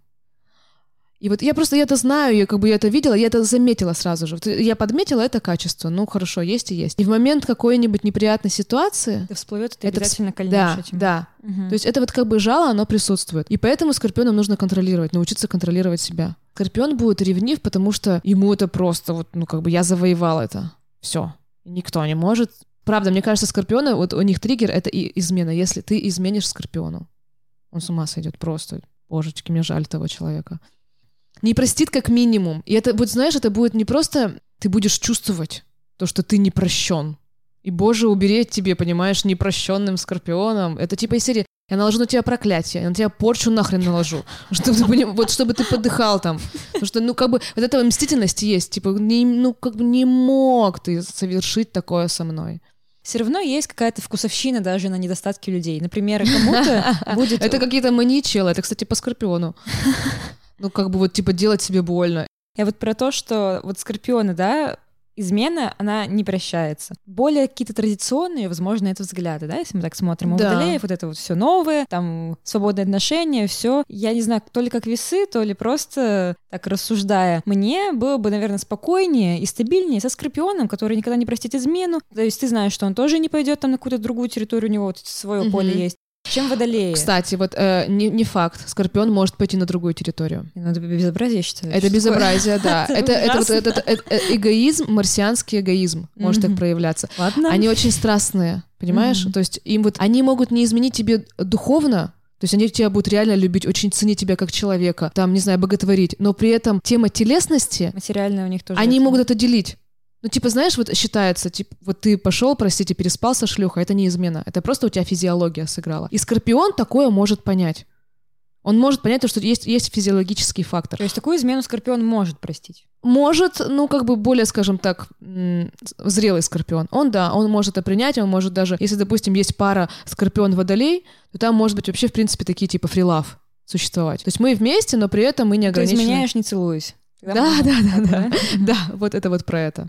И вот я просто я это знаю, я как бы я это видела, я это заметила сразу же. Я подметила это качество. Ну хорошо, есть и есть. И в момент какой-нибудь неприятной ситуации, Это всплывет, ты Это обязательно кольнешь да, этим. да, Мгм. то есть это вот как бы жало, оно присутствует. И поэтому скорпионам нужно контролировать, научиться контролировать себя. Скорпион будет ревнив, потому что ему это просто вот, ну как бы я завоевал это. Все. Никто не может. Правда, мне кажется, скорпионы, вот у них триггер — это и измена. Если ты изменишь скорпиону, он с ума сойдет просто. Божечки, мне жаль того человека. Не простит как минимум. И это будет, знаешь, это будет не просто ты будешь чувствовать то, что ты не прощен. И, боже, убери от тебе, понимаешь, непрощенным скорпионом. Это типа из серии я наложу на тебя проклятие, я на тебя порчу нахрен наложу. (laughs) Чтобы ты, поним- вот чтобы ты подыхал там. Потому что, ну, как бы, вот эта мстительность есть. Типа, не, ну, как бы не мог ты совершить такое со мной. Все равно есть какая-то вкусовщина даже на недостатки людей. Например, кому-то (laughs) будет... Это какие-то мании чела. Это, кстати, по скорпиону. (laughs) Ну, как бы вот, типа, делать себе больно. Я вот про то, что вот скорпионы, да, измена, она не прощается. Более какие-то традиционные, возможно, это взгляды, да, если мы так смотрим. У Да. водолеев вот это вот все новое, там свободные отношения, все. Я не знаю, то ли как весы, то ли просто так рассуждая. Мне было бы, наверное, спокойнее и стабильнее со скорпионом, который никогда не простит измену. То есть ты знаешь, что он тоже не пойдет там на какую-то другую территорию, у него вот свое Мгм. поле есть. Чем водолеи? Кстати, вот э, не, не факт. Скорпион может пойти на другую территорию. Это безобразие, я считаю. Это безобразие, да. (laughs) Это Это, вот э- э- эгоизм, марсианский эгоизм может так проявляться. Ладно. Они очень страстные, понимаешь? То есть им вот они могут не изменить тебе духовно, то есть они тебя будут реально любить, очень ценить тебя как человека, там, не знаю, боготворить, но при этом тема телесности, Материальное у них тоже. они это. могут это делить. Ну, типа, знаешь, вот считается, типа, вот ты пошел, простите, переспал со шлюхой, это не измена, это просто у тебя физиология сыграла. И Скорпион такое может понять. Он может понять, то, что есть, есть физиологический фактор. То есть такую измену Скорпион может простить. Может, ну, как бы более, скажем так, зрелый скорпион. Он, да, он может это принять, он может даже, если, допустим, есть пара скорпион-водолей, то там может быть вообще, в принципе, такие типа фрилав существовать. То есть мы вместе, но при этом мы не Ты ограничены. изменяешь, не целуюсь. Да, да, да, да. Да, вот это вот про это.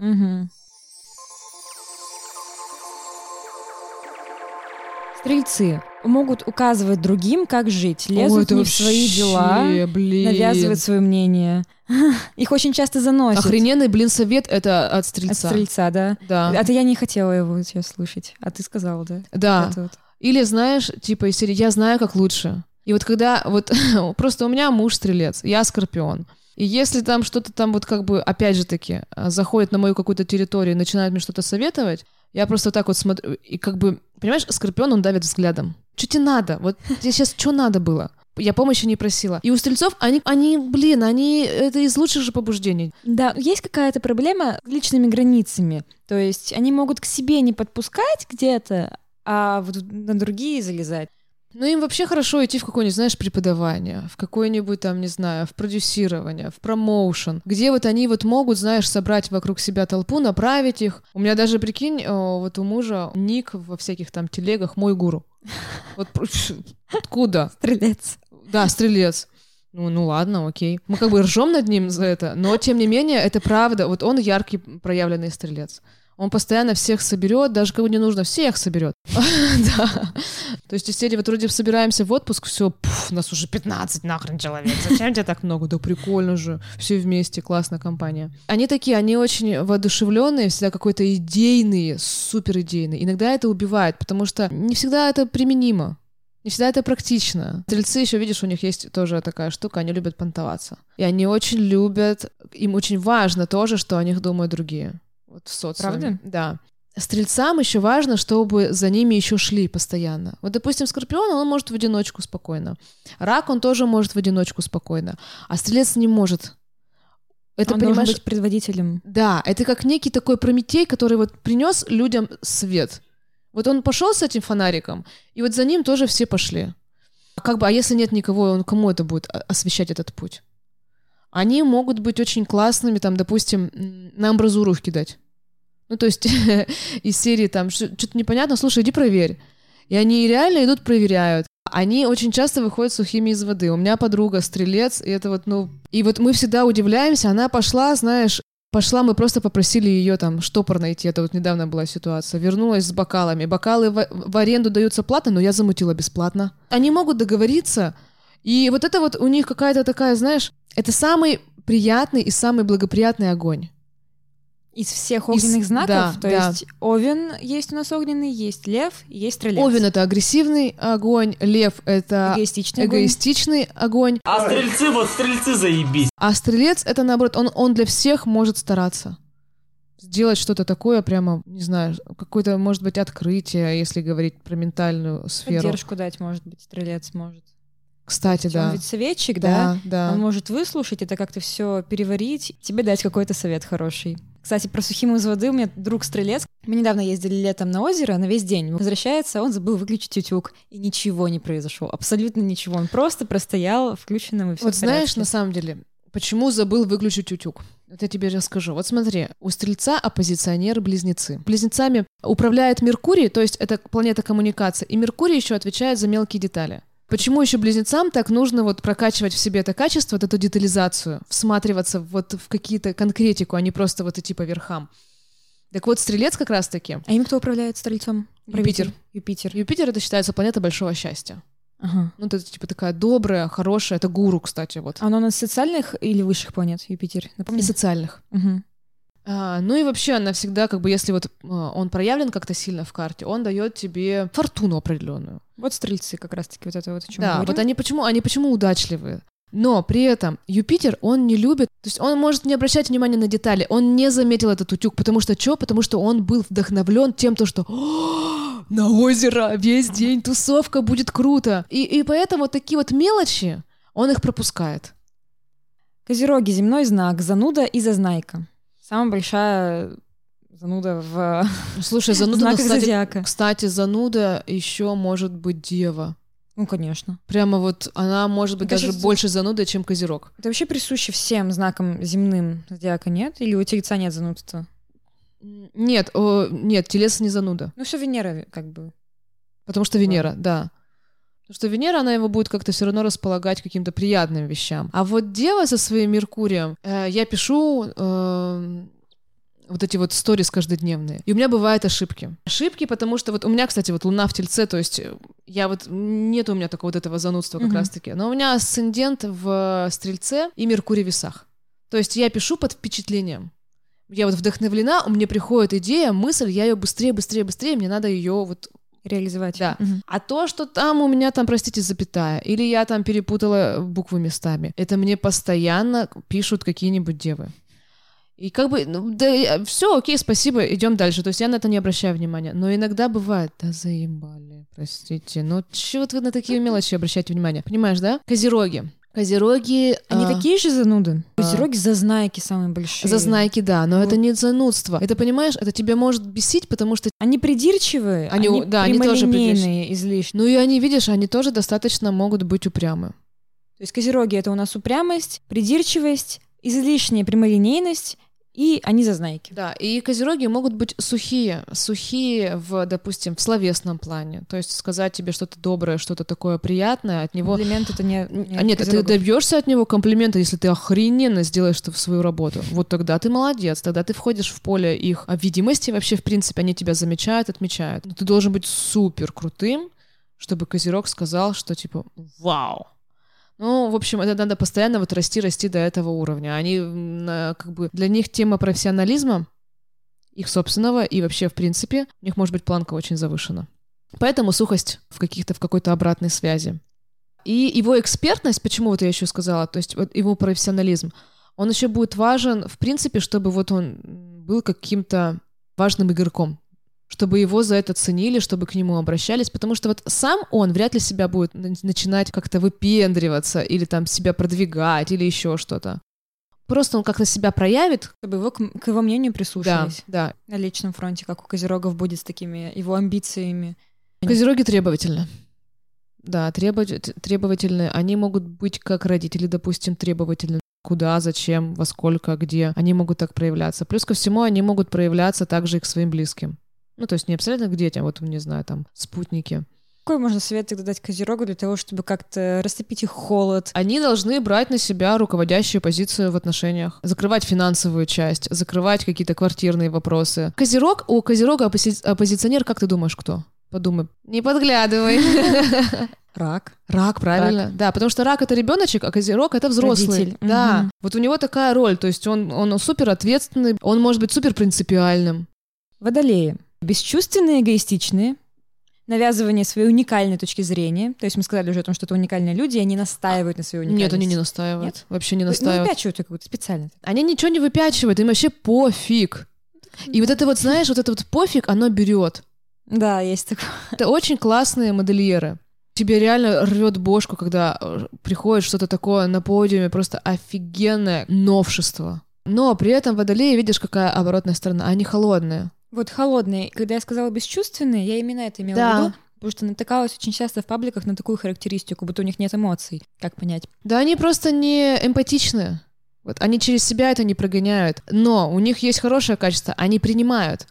Стрельцы могут указывать другим, как жить, лезут Ой, не в свои дела, блин. навязывают свое мнение. (laughs) Их очень часто заносят. Охрененный, блин, совет это от От стрельца. стрельца, да. Да. А то я не хотела его сейчас слушать, а ты сказал, да? Да. Вот. Или знаешь, типа из серии «Я знаю, как лучше». И вот когда вот (laughs) просто у меня муж стрелец, я скорпион. И если там что-то там вот как бы, опять же таки, а, заходит на мою какую-то территорию и начинает мне что-то советовать, я просто так вот смотрю, и как бы, понимаешь, скорпион, он давит взглядом. Что тебе надо? Вот тебе сейчас что надо было? Я помощи не просила. И у стрельцов, они, они, блин, они, это из лучших же побуждений. Да, есть какая-то проблема с личными границами. То есть они могут к себе не подпускать где-то, а вот на другие залезать. Ну, им вообще хорошо идти в какое-нибудь, знаешь, преподавание, в какое-нибудь там, не знаю, в продюсирование, в промоушен, где вот они вот могут, знаешь, собрать вокруг себя толпу, направить их. У меня даже, прикинь, вот у мужа ник во всяких там телегах «Мой гуру». Вот (laughs) откуда? Стрелец. Да, стрелец. Ну, ну ладно, окей. Мы как бы ржем над ним за это, но тем не менее, это правда. Вот он яркий проявленный стрелец. Он постоянно всех соберет, даже кого не нужно, всех соберет. (laughs) да. То есть серии вот вроде собираемся в отпуск, все, нас уже 15 нахрен человек, зачем тебе так много? Да прикольно же, все вместе, классная компания. Они такие, они очень воодушевленные, всегда какой-то идейные, супер идейные. Иногда это убивает, потому что не всегда это применимо. Не всегда это практично. Стрельцы еще, видишь, у них есть тоже такая штука, они любят понтоваться. И они очень любят, им очень важно тоже, что о них думают другие. Вот в социуме. Правда? Да. Стрельцам еще важно, чтобы за ними еще шли постоянно. Вот, допустим, Скорпион, он может в одиночку спокойно. Рак, он тоже может в одиночку спокойно. А Стрелец не может. Это, он понимаешь, быть предводителем. Да, это как некий такой Прометей, который вот принес людям свет. Вот он пошел с этим фонариком, и вот за ним тоже все пошли. А как бы, а если нет никого, он кому это будет освещать этот путь? Они могут быть очень классными, там, допустим, на амбразуру их кидать. Ну, то есть (laughs) из серии там что-то непонятно, слушай, иди проверь. И они реально идут, проверяют. Они очень часто выходят сухими из воды. У меня подруга стрелец, и это вот, ну... И вот мы всегда удивляемся, она пошла, знаешь, Пошла, мы просто попросили ее там штопор найти. Это вот недавно была ситуация. Вернулась с бокалами. Бокалы в, в аренду даются платно, но я замутила бесплатно. Они могут договориться. И вот это вот у них какая-то такая, знаешь, это самый приятный и самый благоприятный огонь. Из всех огненных Из, знаков? Да, То да. есть Овен есть у нас огненный, есть Лев, есть Стрелец. Овен — это агрессивный огонь, Лев — это эгоистичный, эгоистичный огонь. огонь. А Стрельцы, вот Стрельцы заебись. А Стрелец — это, наоборот, он, он для всех может стараться. Сделать что-то такое прямо, не знаю, какое-то, может быть, открытие, если говорить про ментальную сферу. Поддержку дать, может быть, Стрелец может. Кстати, да. Он ведь советчик, да? Да, да. Он может выслушать это как-то все переварить, тебе дать какой-то совет хороший. Кстати, про сухим из воды у меня друг стрелец. Мы недавно ездили летом на озеро на весь день. Возвращается, он забыл выключить утюг, и ничего не произошло. Абсолютно ничего. Он просто простоял включенным и все. Вот знаешь, на самом деле, почему забыл выключить утюг? Вот я тебе расскажу. Вот смотри, у Стрельца оппозиционеры-близнецы. Близнецами управляет Меркурий, то есть это планета коммуникации, и Меркурий еще отвечает за мелкие детали. Почему еще близнецам так нужно вот прокачивать в себе это качество, вот эту детализацию, всматриваться вот в какие-то конкретику, а не просто вот идти по верхам? Так вот, Стрелец как раз-таки. А им кто управляет Стрельцом? Юпитер. Юпитер. Юпитер — это считается планета большого счастья. Ага. Ну, это типа такая добрая, хорошая, это гуру, кстати, вот. А оно у нас социальных или высших планет, Юпитер? Напомни. И социальных. Угу. А, ну и вообще она всегда, как бы, если вот а, он проявлен как-то сильно в карте, он дает тебе фортуну определенную. Вот стрельцы как раз-таки вот это вот о чем Да, вот они почему, они почему удачливые? Но при этом Юпитер, он не любит, то есть он может не обращать внимания на детали, он не заметил этот утюг, потому что что? Потому что он был вдохновлен тем, то, что на озеро весь день тусовка будет круто. И, и поэтому такие вот мелочи, он их пропускает. Козероги, земной знак, зануда и зазнайка. Самая большая зануда в (laughs) Слушай, зануда, знаках кстати, зодиака. Кстати, зануда еще может быть дева. Ну, конечно. Прямо вот она может быть даже кажется, больше зануда, чем козерог. Это вообще присуще всем знакам земным зодиака, нет? Или у тельца нет занудства? Нет, о, нет, телец не зануда. Ну, все Венера как бы. Потому что Венера, да. Потому что Венера, она его будет как-то все равно располагать каким-то приятным вещам. А вот Дева со своим Меркурием, э, я пишу э, вот эти вот сторис каждодневные. И у меня бывают ошибки. Ошибки, потому что вот у меня, кстати, вот Луна в Тельце, то есть э, я вот, нет у меня такого вот этого занудства как mm-hmm. раз-таки. Но у меня асцендент в Стрельце и Меркурий в Весах. То есть я пишу под впечатлением. Я вот вдохновлена, у меня приходит идея, мысль, я ее быстрее, быстрее, быстрее, мне надо ее вот реализовать. Да. Угу. А то, что там у меня там, простите, запятая, или я там перепутала буквы местами, это мне постоянно пишут какие-нибудь девы. И как бы, ну, да, все, окей, спасибо, идем дальше. То есть я на это не обращаю внимания. Но иногда бывает, да заебали, простите. Ну, чего вы на такие мелочи обращаете внимание? Понимаешь, да? Козероги. Козероги... Они Они такие же зануды. Козероги зазнайки самые большие. Зазнайки, да, но Вот. это не занудство. Это, понимаешь, это тебя может бесить, потому что... Они придирчивые, Они- они, да, они тоже прямолинейные излишне. Ну и они, видишь, они тоже достаточно могут быть упрямы. То есть козероги — это у нас упрямость, придирчивость, излишняя прямолинейность, и они зазнайки. Да, и козероги могут быть сухие, сухие в, допустим, в словесном плане. То есть сказать тебе что-то доброе, что-то такое приятное, от него... Комплимент — это не, не А нет, ты козерогов. добьешься от него комплимента, если ты охрененно сделаешь в свою работу. Вот тогда ты молодец, тогда ты входишь в поле их видимости, вообще, в принципе, они тебя замечают, отмечают. Но ты должен быть супер крутым, чтобы козерог сказал, что типа «Вау!» Ну, в общем, это надо постоянно вот расти, расти до этого уровня. Они, как бы, для них тема профессионализма, их собственного и вообще, в принципе, у них может быть планка очень завышена. Поэтому сухость в каких-то, в какой-то обратной связи. И его экспертность, почему вот я еще сказала, то есть вот его профессионализм, он еще будет важен, в принципе, чтобы вот он был каким-то важным игроком, чтобы его за это ценили, чтобы к нему обращались, потому что вот сам он вряд ли себя будет на- начинать как-то выпендриваться или там себя продвигать или еще что-то. Просто он как-то себя проявит. Чтобы его, к, к его мнению Да, прислушались. да. На личном фронте, как у козерогов будет с такими его амбициями. Козероги требовательны. Да, требовать- требовательны. Они могут быть как родители, допустим, требовательны. Куда, зачем, во сколько, где. Они могут так проявляться. Плюс ко всему, они могут проявляться также и к своим близким. Ну, то есть не абсолютно к детям, вот, не знаю, там, спутники. Какой можно совет тогда дать козерогу для того, чтобы как-то растопить их холод? Они должны брать на себя руководящую позицию в отношениях, закрывать финансовую часть, закрывать какие-то квартирные вопросы. Козерог, у Козерога оппози- оппозиционер, как ты думаешь, кто? Подумай. Не подглядывай. (laughs) Рак. Рак, правильно. Да, потому что рак это ребеночек, а козерог это взрослый. Родитель. Да. Мгм. Вот у него такая роль, то есть он, он супер ответственный, он может быть супер принципиальным. Водолеи. Бесчувственные, эгоистичные. Навязывание своей уникальной точки зрения. То есть мы сказали уже о том, что это уникальные люди, и они настаивают на своей уникальности. Нет, они не настаивают. Нет? Вообще не Ну, настаивают. выпячивают какую-то специально. Они ничего не выпячивают, им вообще пофиг. И вот это вот, знаешь, вот это вот пофиг, оно берет. Да, есть такое. Это очень классные модельеры. Тебе реально рвет бошку, когда э, приходит что-то такое на подиуме, просто офигенное новшество. Но при этом водолеи, видишь, какая оборотная сторона, они холодные. Вот холодные. Когда я сказала бесчувственные, я именно это имела Да. в виду. Потому что натыкалась очень часто в пабликах на такую характеристику, будто у них нет эмоций. Как понять? Да они просто не эмпатичны. Вот они через себя это не прогоняют. Но у них есть хорошее качество, они принимают.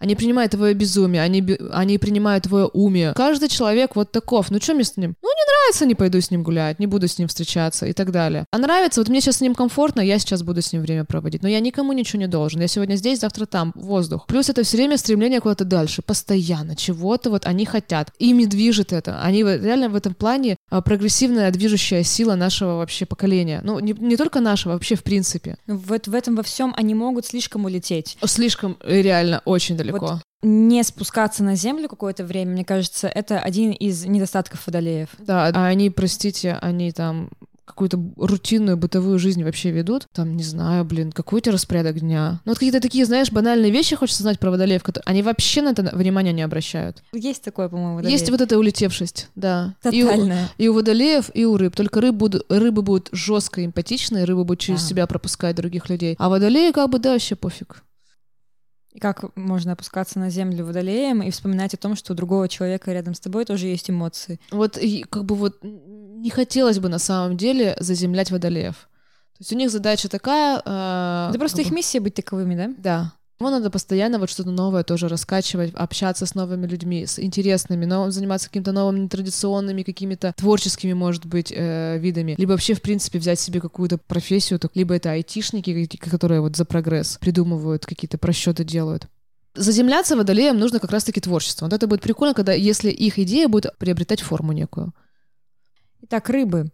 Они принимают твое безумие, они, они принимают твое умие. Каждый человек вот таков. Ну что мне с ним? Ну не нравится, не пойду с ним гулять, не буду с ним встречаться и так далее. А нравится, вот мне сейчас с ним комфортно, я сейчас буду с ним время проводить. Но я никому ничего не должен. Я сегодня здесь, завтра там, воздух. Плюс это все время стремление куда-то дальше, постоянно, чего-то вот они хотят. Ими движет это. Они реально в этом плане а, прогрессивная движущая сила нашего вообще поколения. Ну, не, не только нашего, вообще в принципе. Вот в этом во всем они могут слишком улететь. Слишком э, реально очень далеко. Вот Не спускаться на землю какое-то время, мне кажется, это один из недостатков водолеев. Да, а они, простите, они там какую-то рутинную бытовую жизнь вообще ведут. Там, не знаю, блин, какой у тебя распорядок дня. Ну, вот какие-то такие, знаешь, банальные вещи хочется знать про водолеев, которые они вообще на это внимания не обращают. Есть такое, по-моему, водолеев. Есть вот эта улетевшесть, да. И у, Тотальная. и у водолеев, и у рыб. Только рыб будут, рыбы будут жестко эмпатичные, рыбы будут через Да. себя пропускать других людей. А водолеи как бы, да, вообще пофиг. И как можно опускаться на землю водолеем и вспоминать о том, что у другого человека рядом с тобой тоже есть эмоции. Вот и как бы вот не хотелось бы на самом деле заземлять водолеев. То есть у них задача такая... э, Это просто их бы- миссия быть таковыми, да? Да. Ему надо постоянно вот что-то новое тоже раскачивать, общаться с новыми людьми, с интересными, но заниматься какими-то новыми нетрадиционными, какими-то творческими, может быть, э, видами. Либо вообще, в принципе, взять себе какую-то профессию, так, либо это айтишники, которые вот за прогресс придумывают, какие-то просчеты делают. Заземляться водолеям нужно как раз-таки творчество. Вот это будет прикольно, когда если их идея будет приобретать форму некую. Итак, рыбы.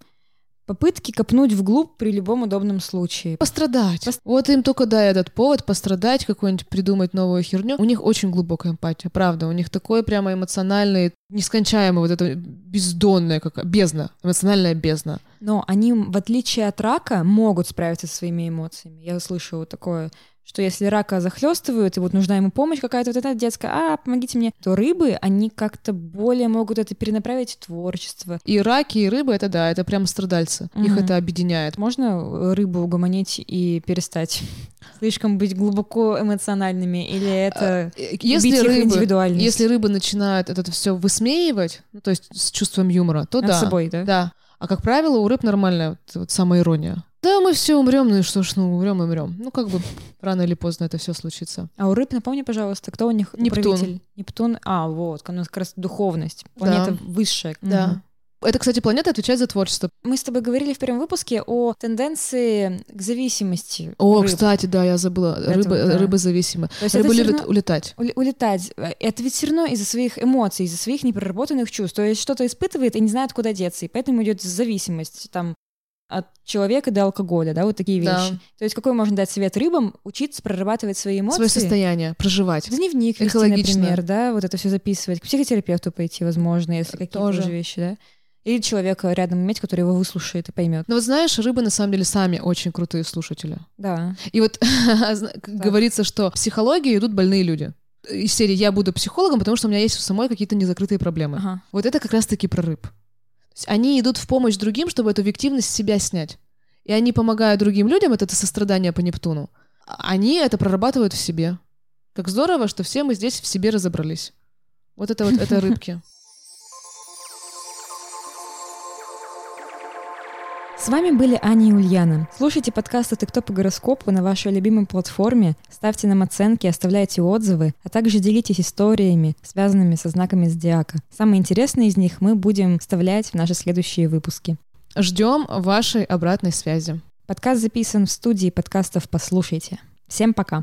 Попытки копнуть вглубь при любом удобном случае. Пострадать. Пос- Вот им только дай этот повод пострадать, какой-нибудь придумать новую херню. У них очень глубокая эмпатия, правда. У них такой прямо эмоциональный, нескончаемый вот это бездонная, как бездна, эмоциональная бездна. Но они, в отличие от рака, могут справиться со своими эмоциями. Я слышала такое, что если рака захлестывают, и вот нужна ему помощь какая-то вот эта детская, а, помогите мне, то рыбы, они как-то более могут это перенаправить в творчество. И раки, и рыбы, это да, это прям страдальцы. Их Мгм. это объединяет. Можно рыбу угомонить и перестать (laughs) слишком быть глубоко эмоциональными, или это Э, убить Если их рыбы, индивидуальность если рыбы начинают это все высмеивать, ну, то есть с чувством юмора, то над да. собой, да? Да. А как правило, у рыб нормальная вот, вот самоирония. Да, мы все умрем, ну и что ж, ну умрем и умрем. Ну, как бы рано или поздно это все случится. А у рыб, напомни, пожалуйста, кто у них Нептун. Нептун. А, вот, у нас как раз духовность. Планета высшая. Да. Мгм. Это, кстати, планета отвечает за творчество. Мы с тобой говорили в первом выпуске о тенденции к зависимости. О, рыб. кстати, да, я забыла. Этого, Рыбы, да. рыбы зависимы. То есть Рыбы любят равно улетать. ули- улетать. Это ведь все равно из-за своих эмоций, из-за своих непроработанных чувств. То есть что-то испытывает и не знает, куда деться. И поэтому идет зависимость там от человека до алкоголя, да, вот такие Да. вещи. То есть какой можно дать совет рыбам? Учиться прорабатывать свои эмоции. Свое состояние, проживать. Дневник вести, Экологично. например, да, вот это все записывать. К психотерапевту пойти, возможно, если какие-то Тоже. тоже вещи, да. Или человека рядом иметь, который его выслушает и поймет. Но вот знаешь, рыбы на самом деле сами очень крутые слушатели. Да. И вот (laughs) говорится, что в психологию идут больные люди. Из серии «я буду психологом, потому что у меня есть у самой какие-то незакрытые проблемы». Ага. Вот это как раз-таки про рыб. Они идут в помощь другим, чтобы эту виктивность с себя снять. И они помогают другим людям, это, это сострадание по Нептуну. Они это прорабатывают в себе. Как здорово, что все мы здесь в себе разобрались. Вот это вот это (laughs) рыбки. С вами были Аня и Ульяна. Слушайте подкасты «Ты кто по гороскопу» на вашей любимой платформе, ставьте нам оценки, оставляйте отзывы, а также делитесь историями, связанными со знаками зодиака. Самые интересные из них мы будем вставлять в наши следующие выпуски. Ждем вашей обратной связи. Подкаст записан в студии подкастов «Послушайте». Всем пока!